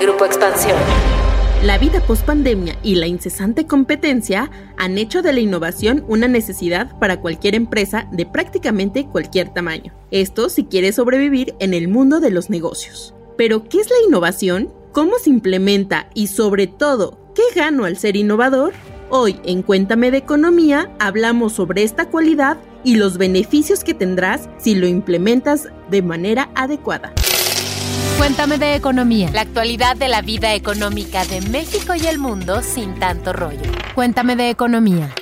Grupo Expansión. La vida post-pandemia y la incesante competencia han hecho de la innovación una necesidad para cualquier empresa de prácticamente cualquier tamaño. Esto si quiere sobrevivir en el mundo de los negocios. Pero, ¿qué es la innovación? ¿Cómo se implementa? Y sobre todo, ¿qué gano al ser innovador? Hoy en Cuéntame de Economía hablamos sobre esta cualidad y los beneficios que tendrás si lo implementas de manera adecuada. Cuéntame de economía. La actualidad de la vida económica de México y el mundo sin tanto rollo. Cuéntame de economía.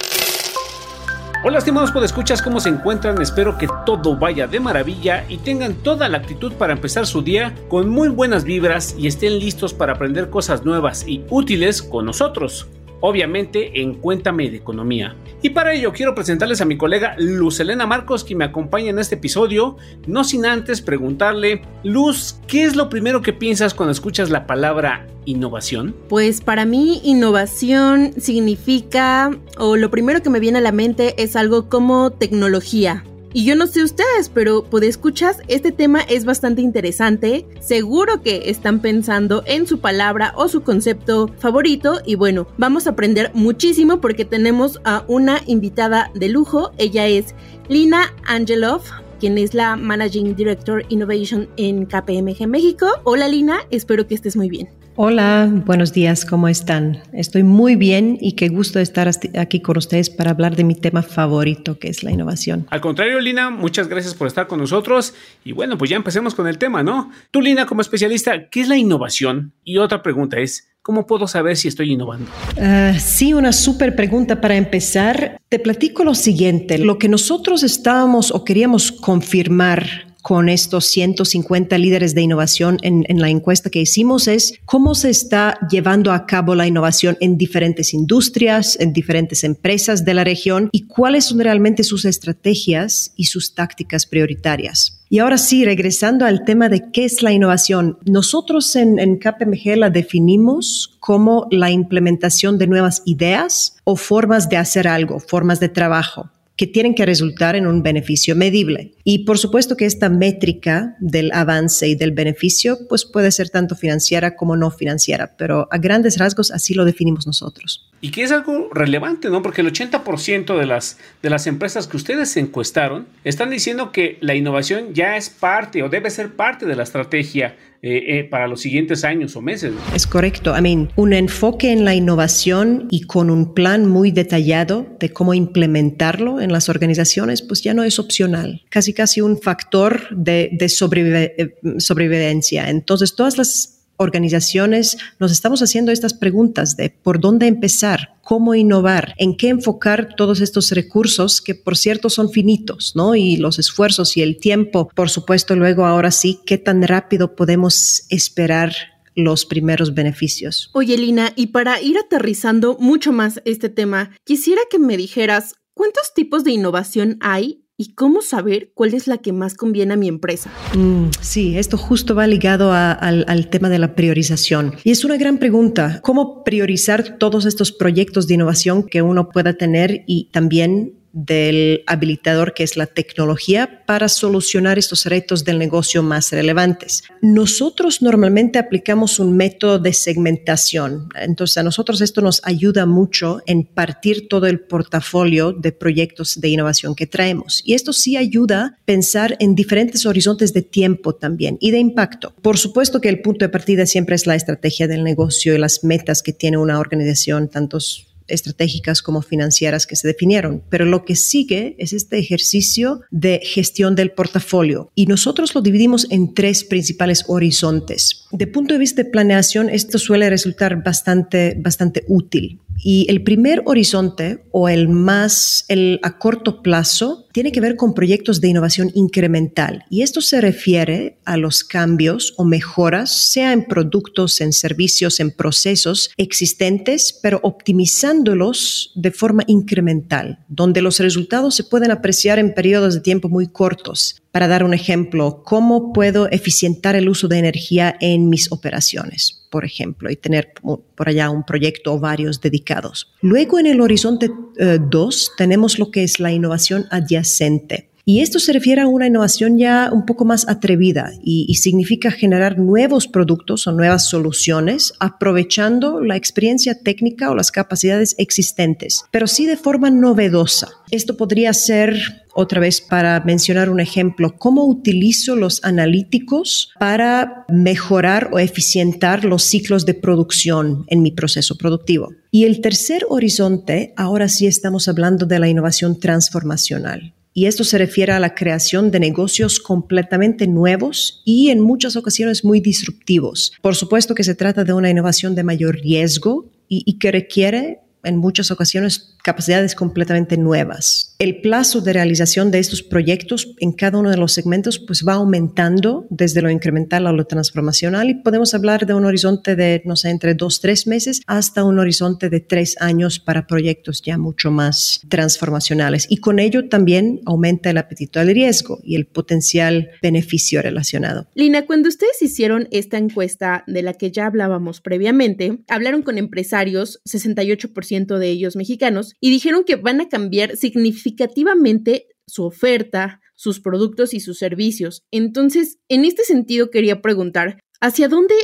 Hola estimados podescuchas, ¿cómo se encuentran? Espero que todo vaya de maravilla y tengan toda la actitud para empezar su día con muy buenas vibras y estén listos para aprender cosas nuevas y útiles con nosotros obviamente en Cuéntame de Economía. Y para ello quiero presentarles a mi colega Luz Elena Marcos, que me acompaña en este episodio, no sin antes preguntarle, Luz, ¿qué es lo primero que piensas cuando escuchas la palabra innovación? Pues para mí innovación significa, o lo primero que me viene a la mente es algo como tecnología y yo no sé ustedes, pero por escuchas, este tema es bastante interesante. Seguro que están pensando en su palabra o su concepto favorito. Y bueno, vamos a aprender muchísimo porque tenemos a una invitada de lujo. Ella es Lina Angelov, quien es la Managing Director Innovation en KPMG México. Hola Lina, espero que estés muy bien. Hola, buenos días, ¿cómo están? Estoy muy bien y qué gusto estar aquí con ustedes para hablar de mi tema favorito, que es la innovación. Al contrario, Lina, muchas gracias por estar con nosotros. Y bueno, pues ya empecemos con el tema, ¿no? Tú, Lina, como especialista, ¿qué es la innovación? Y otra pregunta es, ¿Cómo puedo saber si estoy innovando? Ah, sí, una súper pregunta para empezar. Te platico lo siguiente. Lo que nosotros estábamos o queríamos confirmar con estos 150 líderes de innovación en, la encuesta que hicimos es cómo se está llevando a cabo la innovación en diferentes industrias, en diferentes empresas de la región y cuáles son realmente sus estrategias y sus tácticas prioritarias. Y ahora sí, regresando al tema de qué es la innovación, nosotros en, en KPMG la definimos como la implementación de nuevas ideas o formas de hacer algo, formas de trabajo que tienen que resultar en un beneficio medible. Y por supuesto que esta métrica del avance y del beneficio pues puede ser tanto financiera como no financiera, pero a grandes rasgos así lo definimos nosotros. Y que es algo relevante, ¿no? Porque el 80% de las, de las empresas que ustedes encuestaron están diciendo que la innovación ya es parte o debe ser parte de la estrategia eh, eh, para los siguientes años o meses. Es correcto. I mean, un enfoque en la innovación y con un plan muy detallado de cómo implementarlo en las organizaciones, pues ya no es opcional. Casi, casi un factor de, eh, sobrevivencia. Entonces, todas las organizaciones nos estamos haciendo estas preguntas de por dónde empezar, cómo innovar, en qué enfocar todos estos recursos que por cierto son finitos, ¿no? Y los esfuerzos y el tiempo, por supuesto, luego ahora sí, qué tan rápido podemos esperar los primeros beneficios. Oye, Lina, y para ir aterrizando mucho más este tema, quisiera que me dijeras cuántos tipos de innovación hay ¿Y cómo saber cuál es la que más conviene a mi empresa? Mm, sí, esto justo va ligado al, al, tema de la priorización. Y es una gran pregunta, ¿cómo priorizar todos estos proyectos de innovación que uno pueda tener y también del habilitador que es la tecnología para solucionar estos retos del negocio más relevantes. Nosotros normalmente aplicamos un método de segmentación. Entonces a nosotros esto nos ayuda mucho en partir todo el portafolio de proyectos de innovación que traemos. Y esto sí ayuda a pensar en diferentes horizontes de tiempo también y de impacto. Por supuesto que el punto de partida siempre es la estrategia del negocio y las metas que tiene una organización, tantos estratégicas como financieras que se definieron, pero lo que sigue es este ejercicio de gestión del portafolio y nosotros lo dividimos en tres principales horizontes. De punto de vista de planeación, esto suele resultar bastante, bastante útil. Y el primer horizonte o el más, el a corto plazo, tiene que ver con proyectos de innovación incremental. Y esto se refiere a los cambios o mejoras, sea en productos, en servicios, en procesos existentes, pero optimizándolos de forma incremental, donde los resultados se pueden apreciar en periodos de tiempo muy cortos. Para dar un ejemplo, ¿cómo puedo eficientar el uso de energía en mis operaciones? por ejemplo, y tener por allá un proyecto o varios dedicados. Luego en el horizonte 2 eh, tenemos lo que es la innovación adyacente. Y esto se refiere a una innovación ya un poco más atrevida y, significa generar nuevos productos o nuevas soluciones aprovechando la experiencia técnica o las capacidades existentes, pero sí de forma novedosa. Esto podría ser otra vez para mencionar un ejemplo, cómo utilizo los analíticos para mejorar o eficientar los ciclos de producción en mi proceso productivo. Y el tercer horizonte, ahora sí estamos hablando de la innovación transformacional. Y esto se refiere a la creación de negocios completamente nuevos y en muchas ocasiones muy disruptivos. Por supuesto que se trata de una innovación de mayor riesgo y, que requiere en muchas ocasiones capacidades completamente nuevas. El plazo de realización de estos proyectos en cada uno de los segmentos pues va aumentando desde lo incremental a lo transformacional y podemos hablar de un horizonte de, no sé, entre dos, tres meses hasta un horizonte de tres años para proyectos ya mucho más transformacionales. Y con ello también aumenta el apetito al riesgo y el potencial beneficio relacionado. Lina, cuando ustedes hicieron esta encuesta de la que ya hablábamos previamente, hablaron con empresarios, 68% de ellos mexicanos, y dijeron que van a cambiar significativamente su oferta, sus productos y sus servicios. Entonces, en este sentido quería preguntar, ¿Hacia dónde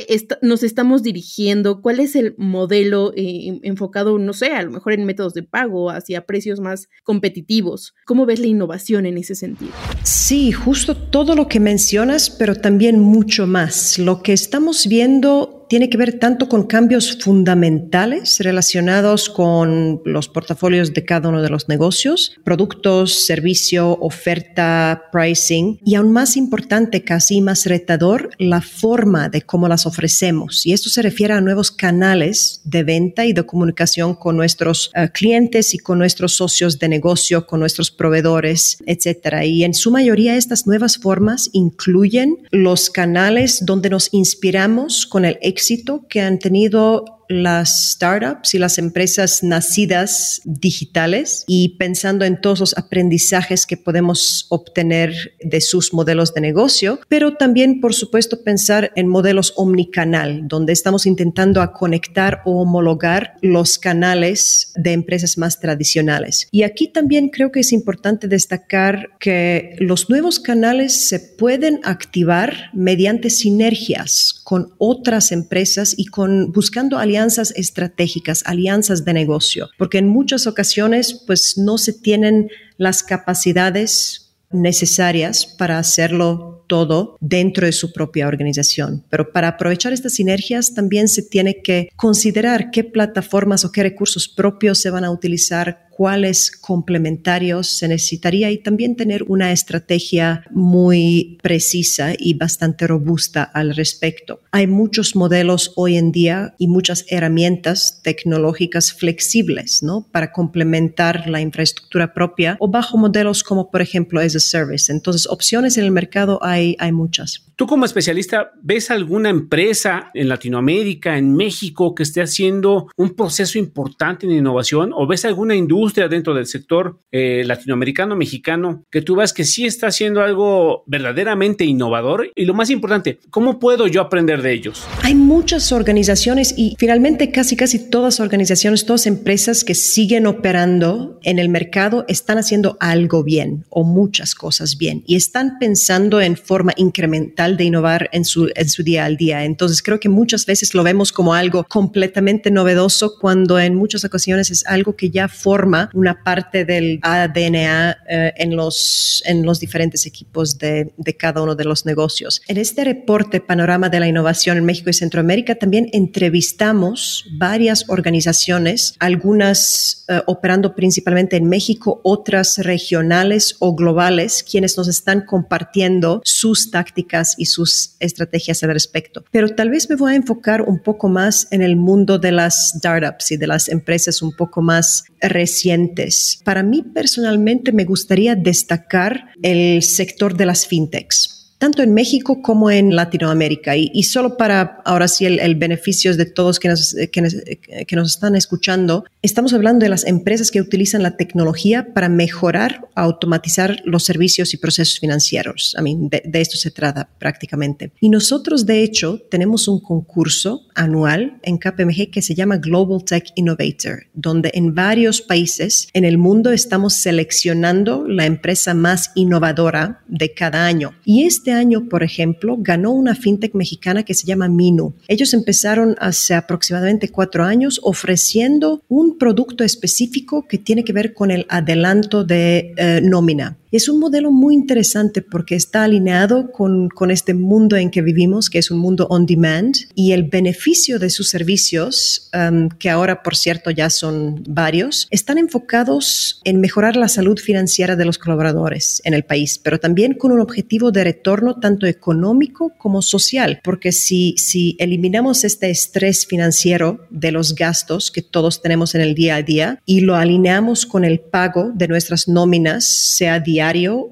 nos estamos dirigiendo? ¿Cuál es el modelo eh, enfocado, no sé, a lo mejor en métodos de pago, hacia precios más competitivos? ¿Cómo ves la innovación en ese sentido? Sí, justo todo lo que mencionas, pero también mucho más. Lo que estamos viendo tiene que ver tanto con cambios fundamentales relacionados con los portafolios de cada uno de los negocios, productos, servicio, oferta, pricing y aún más importante, casi más retador, la forma de cómo las ofrecemos. Y esto se refiere a nuevos canales de venta y de comunicación con nuestros uh, clientes y con nuestros socios de negocio, con nuestros proveedores, etcétera. Y en su mayoría estas nuevas formas incluyen los canales donde nos inspiramos con el éxito que han tenido las startups y las empresas nacidas digitales y pensando en todos los aprendizajes que podemos obtener de sus modelos de negocio, pero también, por supuesto, pensar en modelos omnicanal, donde estamos intentando a conectar o homologar los canales de empresas más tradicionales. Y aquí también creo que es importante destacar que los nuevos canales se pueden activar mediante sinergias con otras empresas y con buscando alianzas alianzas estratégicas, alianzas de negocio, porque en muchas ocasiones pues no se tienen las capacidades necesarias para hacerlo todo dentro de su propia organización. Pero para aprovechar estas sinergias también se tiene que considerar qué plataformas o qué recursos propios se van a utilizar cuáles complementarios se necesitaría y también tener una estrategia muy precisa y bastante robusta al respecto. Hay muchos modelos hoy en día y muchas herramientas tecnológicas flexibles, ¿no? Para complementar la infraestructura propia o bajo modelos como por ejemplo as a service. Entonces, opciones en el mercado hay, hay muchas. Tú como especialista, ¿ves alguna empresa en Latinoamérica, en México, que esté haciendo un proceso importante en innovación? ¿O ves alguna industria dentro del sector eh, latinoamericano, mexicano, que tú ves que sí está haciendo algo verdaderamente innovador? Y lo más importante, ¿cómo puedo yo aprender de ellos? Hay muchas organizaciones y finalmente casi casi todas organizaciones, todas empresas que siguen operando en el mercado están haciendo algo bien o muchas cosas bien y están pensando en forma incremental de innovar en su, en su día al día. Entonces creo que muchas veces lo vemos como algo completamente novedoso cuando en muchas ocasiones es algo que ya forma una parte del ADN eh, en, los, en los diferentes equipos de, de cada uno de los negocios. En este reporte Panorama de la Innovación en México y Centroamérica también entrevistamos varias organizaciones, algunas uh, operando principalmente en México, otras regionales o globales, quienes nos están compartiendo sus tácticas y sus estrategias al respecto. Pero tal vez me voy a enfocar un poco más en el mundo de las startups y de las empresas un poco más recientes. Para mí personalmente me gustaría destacar el sector de las fintechs tanto en México como en Latinoamérica. Y, solo para ahora sí el, beneficio de todos que nos, que, nos están escuchando, estamos hablando de las empresas que utilizan la tecnología para mejorar, automatizar los servicios y procesos financieros. A mí, de, de esto se trata prácticamente. Y nosotros, de hecho, tenemos un concurso anual en KPMG que se llama Global Tech Innovator, donde en varios países en el mundo estamos seleccionando la empresa más innovadora de cada año. Y este año, por ejemplo, ganó una fintech mexicana que se llama Minu. Ellos empezaron hace aproximadamente cuatro años ofreciendo un producto específico que tiene que ver con el adelanto de eh, nómina. Es un modelo muy interesante porque está alineado con, con, este mundo en que vivimos, que es un mundo on demand, y el beneficio de sus servicios, um, que ahora por cierto ya son varios, están enfocados en mejorar la salud financiera de los colaboradores en el país, pero también con un objetivo de retorno tanto económico como social, porque si, si eliminamos este estrés financiero de los gastos que todos tenemos en el día a día y lo alineamos con el pago de nuestras nóminas, sea día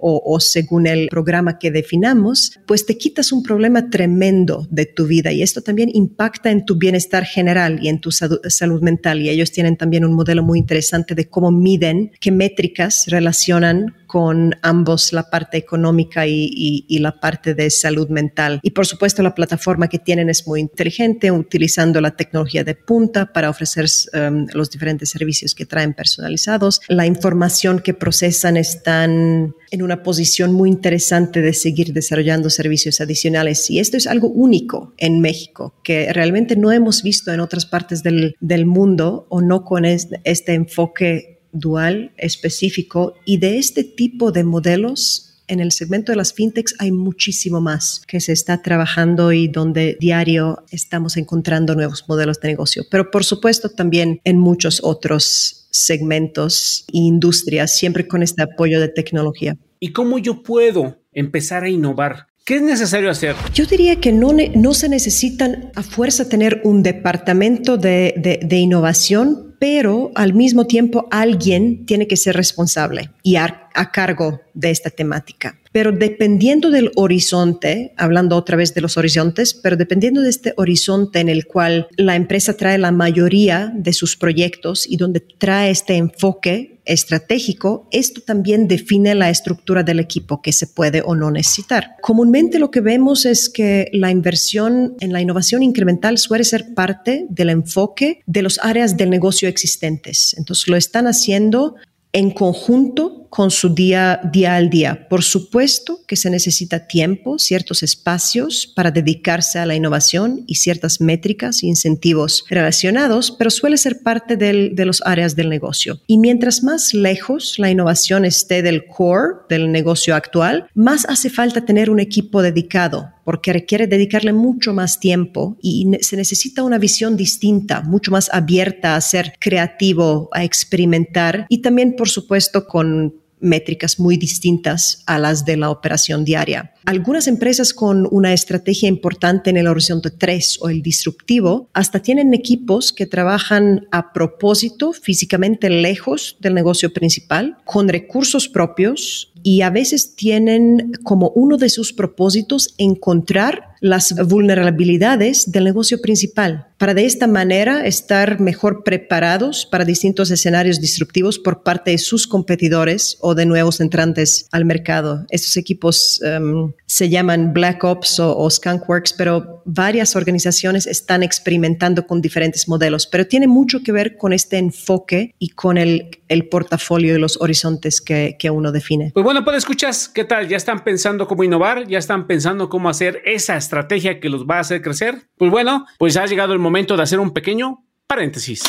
o, según el programa que definamos, pues te quitas un problema tremendo de tu vida y esto también impacta en tu bienestar general y en tu salud mental. Y ellos tienen también un modelo muy interesante de cómo miden, qué métricas relacionan con ambos la parte económica y, la parte de salud mental. Y por supuesto la plataforma que tienen es muy inteligente, utilizando la tecnología de punta para ofrecer um, los diferentes servicios que traen personalizados. La información que procesan están en una posición muy interesante de seguir desarrollando servicios adicionales. Y esto es algo único en México, que realmente no hemos visto en otras partes del, del mundo o no con este, este enfoque dual específico y de este tipo de modelos en el segmento de las fintechs hay muchísimo más que se está trabajando y donde diario estamos encontrando nuevos modelos de negocio. Pero por supuesto también en muchos otros segmentos e industrias, siempre con este apoyo de tecnología. ¿Y cómo yo puedo empezar a innovar? ¿Qué es necesario hacer? Yo diría que no, no se necesitan a fuerza tener un departamento de, de, de innovación pero al mismo tiempo alguien tiene que ser responsable y a, cargo de esta temática. Pero dependiendo del horizonte, hablando otra vez de los horizontes, pero dependiendo de este horizonte en el cual la empresa trae la mayoría de sus proyectos y donde trae este enfoque estratégico, esto también define la estructura del equipo que se puede o no necesitar. Comúnmente lo que vemos es que la inversión en la innovación incremental suele ser parte del enfoque de las áreas del negocio existentes. Entonces lo están haciendo en conjunto con su día, día al día. Por supuesto que se necesita tiempo, ciertos espacios para dedicarse a la innovación y ciertas métricas e incentivos relacionados, pero suele ser parte de los áreas del negocio. Y mientras más lejos la innovación esté del core del negocio actual, más hace falta tener un equipo dedicado porque requiere dedicarle mucho más tiempo y se necesita una visión distinta, mucho más abierta a ser creativo, a experimentar y también, por supuesto, con métricas muy distintas a las de la operación diaria. Algunas empresas con una estrategia importante en el horizonte 3 o el disruptivo hasta tienen equipos que trabajan a propósito físicamente lejos del negocio principal, con recursos propios y a veces tienen como uno de sus propósitos encontrar las vulnerabilidades del negocio principal para de esta manera estar mejor preparados para distintos escenarios disruptivos por parte de sus competidores o de nuevos entrantes al mercado. Estos equipos em, se llaman Black Ops o, o Skunkworks, pero varias organizaciones están experimentando con diferentes modelos, pero tiene mucho que ver con este enfoque y con el, el portafolio y los horizontes que, que uno define. Pues bueno, pues escuchas, ¿qué tal? ¿Ya están pensando cómo innovar? ¿Ya están pensando cómo hacer esa estrategia que los va a hacer crecer? Pues bueno, pues ha llegado el momento de hacer un pequeño paréntesis.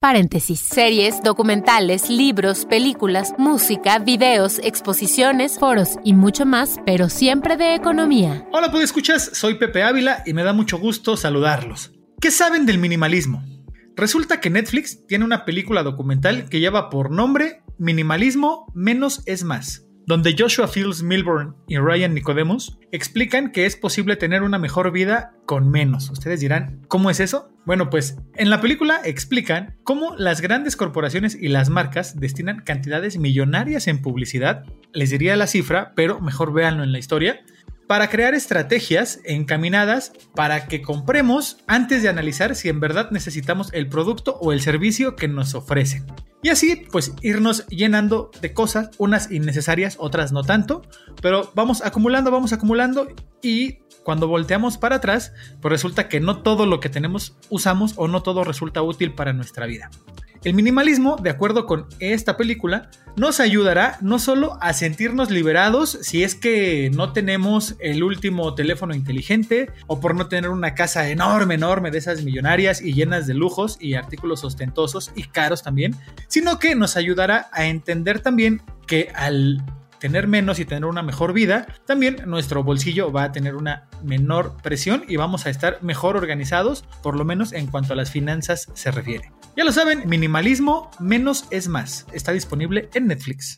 Paréntesis. Series, documentales, libros, películas, música, videos, exposiciones, foros y mucho más, pero siempre de economía. Hola, pues escuchas, soy Pepe Ávila y me da mucho gusto saludarlos. ¿Qué saben del minimalismo? Resulta que Netflix tiene una película documental que lleva por nombre Minimalismo menos es más, donde Joshua Fields Milburn y Ryan Nicodemus explican que es posible tener una mejor vida con menos. Ustedes dirán, ¿cómo es eso? Bueno, pues en la película explican cómo las grandes corporaciones y las marcas destinan cantidades millonarias en publicidad. Les diría la cifra, pero mejor véanlo en la historia. Para crear estrategias encaminadas para que compremos antes de analizar si en verdad necesitamos el producto o el servicio que nos ofrecen. Y así, pues irnos llenando de cosas, unas innecesarias, otras no tanto, pero vamos acumulando, vamos acumulando y cuando volteamos para atrás, pues resulta que no todo lo que tenemos usamos o no todo resulta útil para nuestra vida. El minimalismo, de acuerdo con esta película, nos ayudará no solo a sentirnos liberados si es que no tenemos el último teléfono inteligente o por no tener una casa enorme, enorme de esas millonarias y llenas de lujos y artículos ostentosos y caros también, sino que nos ayudará a entender también que al tener menos y tener una mejor vida, también nuestro bolsillo va a tener una menor presión y vamos a estar mejor organizados, por lo menos en cuanto a las finanzas se refiere. Ya lo saben, minimalismo menos es más. Está disponible en Netflix.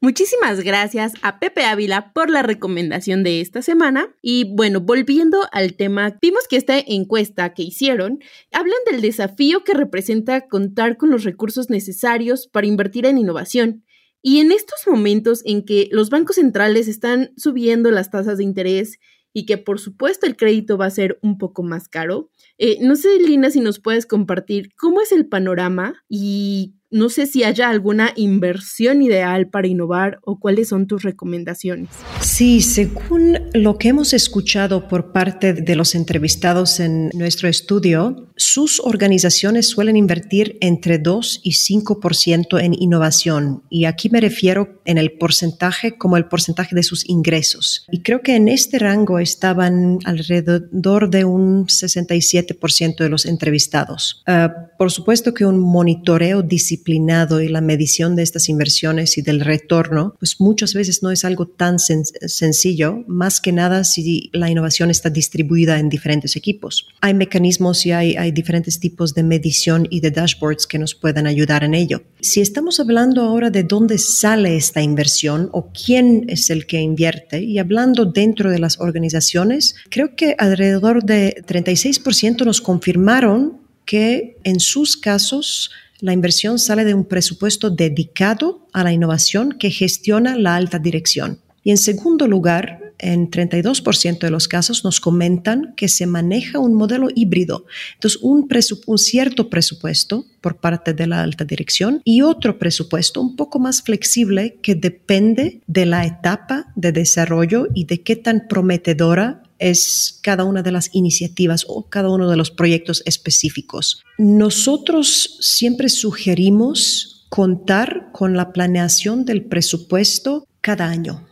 Muchísimas gracias a Pepe Ávila por la recomendación de esta semana. Y bueno, volviendo al tema, vimos que esta encuesta que hicieron hablan del desafío que representa contar con los recursos necesarios para invertir en innovación y en estos momentos en que los bancos centrales están subiendo las tasas de interés y que por supuesto el crédito va a ser un poco más caro, eh, no sé, Lina, si nos puedes compartir cómo es el panorama y no sé si haya alguna inversión ideal para innovar o cuáles son tus recomendaciones. Sí, según lo que hemos escuchado por parte de los entrevistados en nuestro estudio, sus organizaciones suelen invertir entre 2 y 5% en innovación. Y aquí me refiero en el porcentaje como el porcentaje de sus ingresos. Y creo que en este rango estaban alrededor de un 67% de los entrevistados. Ah, por supuesto que un monitoreo disciplinario y la medición de estas inversiones y del retorno, pues muchas veces no es algo tan sencillo, más que nada si la innovación está distribuida en diferentes equipos. Hay mecanismos y hay diferentes tipos de medición y de dashboards que nos pueden ayudar en ello. Si estamos hablando ahora de dónde sale esta inversión o quién es el que invierte y hablando dentro de las organizaciones, creo que alrededor de 36% nos confirmaron que en sus casos la inversión sale de un presupuesto dedicado a la innovación que gestiona la alta dirección. Y en segundo lugar, en 32% de los casos nos comentan que se maneja un modelo híbrido. Entonces, un, un, cierto presupuesto por parte de la alta dirección y otro presupuesto un poco más flexible que depende de la etapa de desarrollo y de qué tan prometedora es cada una de las iniciativas o cada uno de los proyectos específicos. Nosotros siempre sugerimos contar con la planeación del presupuesto cada año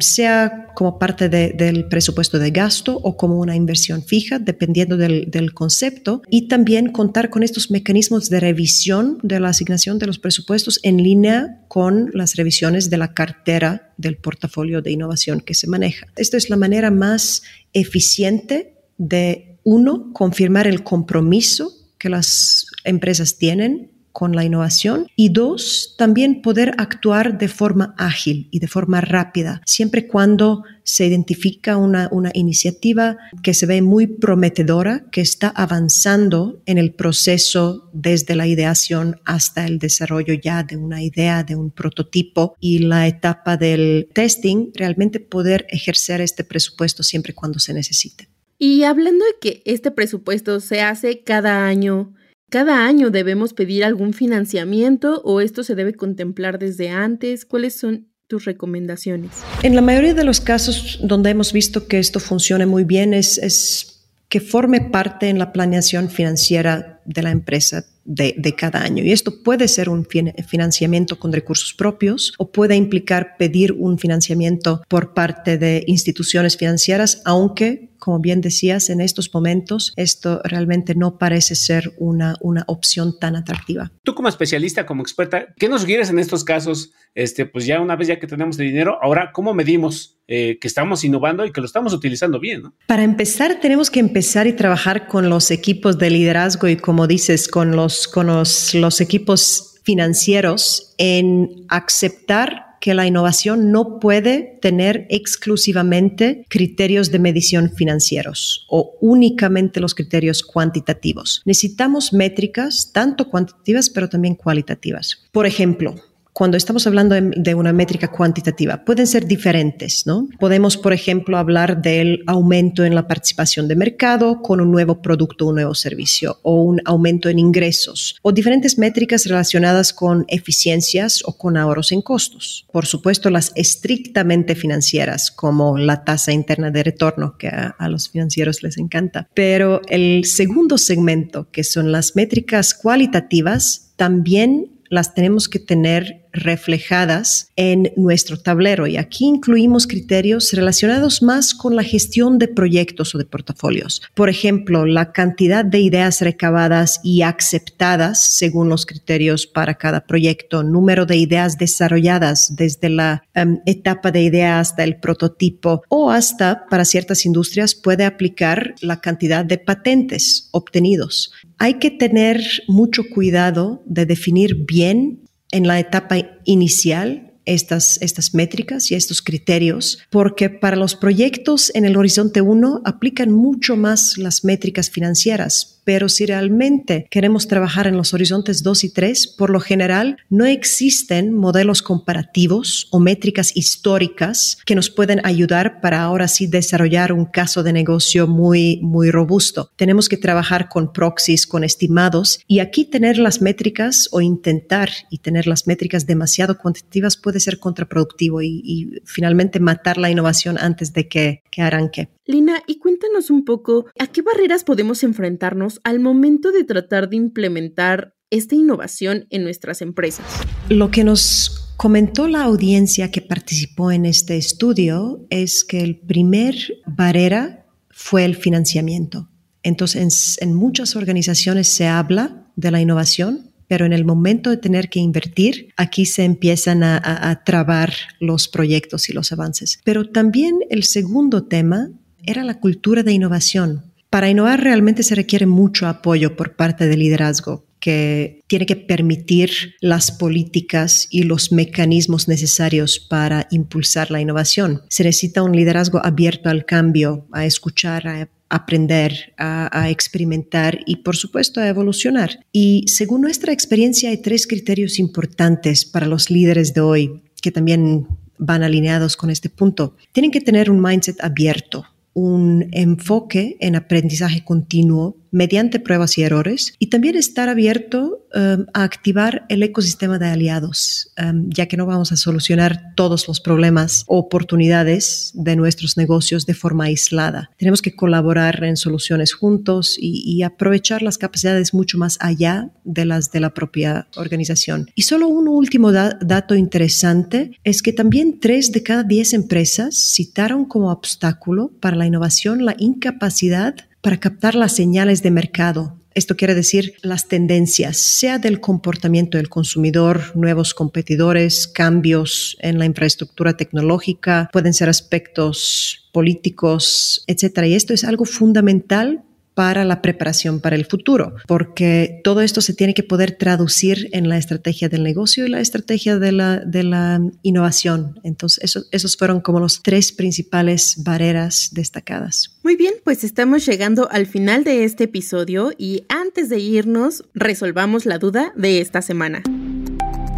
sea como parte del presupuesto de gasto o como una inversión fija, dependiendo del, concepto, y también contar con estos mecanismos de revisión de la asignación de los presupuestos en línea con las revisiones de la cartera del portafolio de innovación que se maneja. Esta es la manera más eficiente de, uno, confirmar el compromiso que las empresas tienen con la innovación y dos, también poder actuar de forma ágil y de forma rápida, siempre cuando se identifica una, una iniciativa que se ve muy prometedora, que está avanzando en el proceso desde la ideación hasta el desarrollo ya de una idea, de un prototipo y la etapa del testing, realmente poder ejercer este presupuesto siempre cuando se necesite. Y hablando de que este presupuesto se hace cada año, ¿Cada año debemos pedir algún financiamiento o esto se debe contemplar desde antes? ¿Cuáles son tus recomendaciones? En la mayoría de los casos donde hemos visto que esto funcione muy bien es, que forme parte en la planeación financiera de la empresa de, de, cada año. Y esto puede ser un financiamiento con recursos propios o puede implicar pedir un financiamiento por parte de instituciones financieras, aunque como bien decías, en estos momentos esto realmente no parece ser una, una opción tan atractiva. Tú como especialista, como experta, ¿qué nos sugieres en estos casos? Este, pues ya una vez ya que tenemos el dinero, ahora, ¿cómo medimos eh, que estamos innovando y que lo estamos utilizando bien? Para empezar, tenemos que empezar y trabajar con los equipos de liderazgo y, como dices, con los, con los, los equipos financieros en aceptar que la innovación no puede tener exclusivamente criterios de medición financieros o únicamente los criterios cuantitativos. Necesitamos métricas, tanto cuantitativas, pero también cualitativas. Por ejemplo, cuando estamos hablando de una métrica cuantitativa, pueden ser diferentes, ¿no? Podemos, por ejemplo, hablar del aumento en la participación de mercado con un nuevo producto, un nuevo servicio, o un aumento en ingresos, o diferentes métricas relacionadas con eficiencias o con ahorros en costos. Por supuesto, las estrictamente financieras, como la tasa interna de retorno, que a, a los financieros les encanta. Pero el segundo segmento, que son las métricas cualitativas, también las tenemos que tener reflejadas en nuestro tablero y aquí incluimos criterios relacionados más con la gestión de proyectos o de portafolios. Por ejemplo, la cantidad de ideas recabadas y aceptadas según los criterios para cada proyecto, número de ideas desarrolladas desde la em, etapa de idea hasta el prototipo o hasta para ciertas industrias puede aplicar la cantidad de patentes obtenidos. Hay que tener mucho cuidado de definir bien en la etapa inicial estas, estas métricas y estos criterios, porque para los proyectos en el horizonte 1 aplican mucho más las métricas financieras, pero si realmente queremos trabajar en los horizontes 2 y 3, por lo general no existen modelos comparativos o métricas históricas que nos pueden ayudar para ahora sí desarrollar un caso de negocio muy, muy robusto. Tenemos que trabajar con proxies, con estimados y aquí tener las métricas o intentar y tener las métricas demasiado cuantitativas puede ser contraproductivo y, finalmente matar la innovación antes de que, que arranque. Lina, y cuéntanos un poco, ¿a qué barreras podemos enfrentarnos al momento de tratar de implementar esta innovación en nuestras empresas? Lo que nos comentó la audiencia que participó en este estudio es que el primer barrera fue el financiamiento. Entonces, en, muchas organizaciones se habla de la innovación, pero en el momento de tener que invertir, aquí se empiezan a, trabar los proyectos y los avances. Pero también el segundo tema era la cultura de innovación. Para innovar realmente se requiere mucho apoyo por parte del liderazgo que tiene que permitir las políticas y los mecanismos necesarios para impulsar la innovación. Se necesita un liderazgo abierto al cambio, a escuchar, a aprender, a, experimentar y por supuesto a evolucionar. Y según nuestra experiencia hay tres criterios importantes para los líderes de hoy que también van alineados con este punto. Tienen que tener un mindset abierto, un enfoque en aprendizaje continuo mediante pruebas y errores y también estar abierto um, a activar el ecosistema de aliados, um, ya que no vamos a solucionar todos los problemas o oportunidades de nuestros negocios de forma aislada. Tenemos que colaborar en soluciones juntos y, aprovechar las capacidades mucho más allá de las de la propia organización. Y solo un último dato interesante es que también tres de cada diez empresas citaron como obstáculo para la innovación la incapacidad para captar las señales de mercado. Esto quiere decir las tendencias, sea del comportamiento del consumidor, nuevos competidores, cambios en la infraestructura tecnológica, pueden ser aspectos políticos, etcétera. Y esto es algo fundamental para la preparación para el futuro, porque todo esto se tiene que poder traducir en la estrategia del negocio y la estrategia de la, de la innovación. Entonces, eso, esos fueron como los tres principales barreras destacadas. Muy bien, pues estamos llegando al final de este episodio y antes de irnos, resolvamos la duda de esta semana.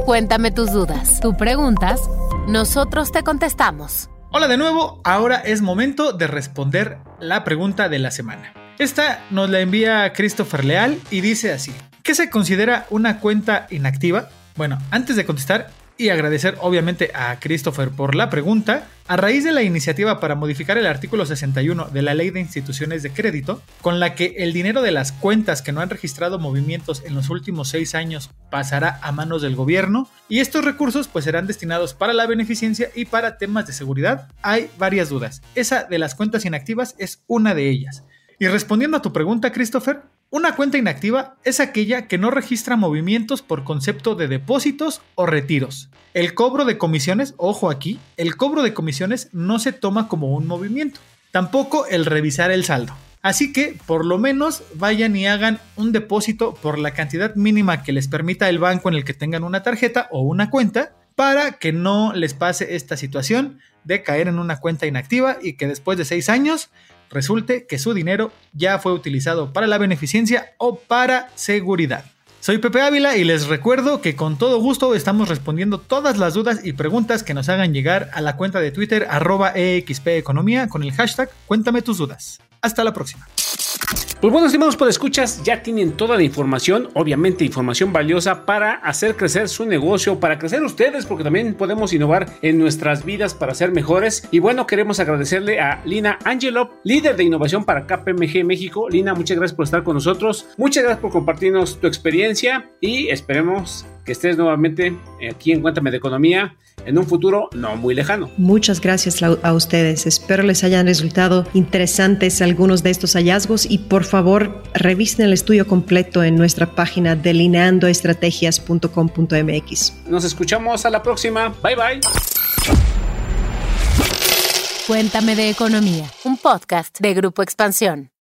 Cuéntame tus dudas. Tú preguntas, nosotros te contestamos. Hola de nuevo, ahora es momento de responder la pregunta de la semana. Esta nos la envía Christopher Leal y dice así, ¿qué se considera una cuenta inactiva? Bueno, antes de contestar y agradecer obviamente a Christopher por la pregunta, a raíz de la iniciativa para modificar el artículo 61 de la Ley de Instituciones de Crédito, con la que el dinero de las cuentas que no han registrado movimientos en los últimos seis años pasará a manos del gobierno y estos recursos pues serán destinados para la beneficencia y para temas de seguridad, hay varias dudas. Esa de las cuentas inactivas es una de ellas. Y respondiendo a tu pregunta, Christopher, una cuenta inactiva es aquella que no registra movimientos por concepto de depósitos o retiros. El cobro de comisiones, ojo aquí, el cobro de comisiones no se toma como un movimiento. Tampoco el revisar el saldo. Así que por lo menos vayan y hagan un depósito por la cantidad mínima que les permita el banco en el que tengan una tarjeta o una cuenta para que no les pase esta situación de caer en una cuenta inactiva y que después de seis años resulte que su dinero ya fue utilizado para la beneficencia o para seguridad. Soy Pepe Ávila y les recuerdo que con todo gusto estamos respondiendo todas las dudas y preguntas que nos hagan llegar a la cuenta de Twitter arroba EXPEconomía con el hashtag Cuéntame tus dudas. Hasta la próxima. Pues bueno, estimados por escuchas, ya tienen toda la información, obviamente información valiosa para hacer crecer su negocio, para crecer ustedes, porque también podemos innovar en nuestras vidas para ser mejores. Y bueno, queremos agradecerle a Lina Angelop, líder de innovación para KPMG México. Lina, muchas gracias por estar con nosotros, muchas gracias por compartirnos tu experiencia y esperemos que estés nuevamente aquí en Cuéntame de Economía en un futuro no muy lejano. Muchas gracias a ustedes. Espero les hayan resultado interesantes algunos de estos hallazgos y por favor revisen el estudio completo en nuestra página delineandoestrategias.com.mx. Nos escuchamos a la próxima. Bye bye. Cuéntame de Economía, un podcast de Grupo Expansión.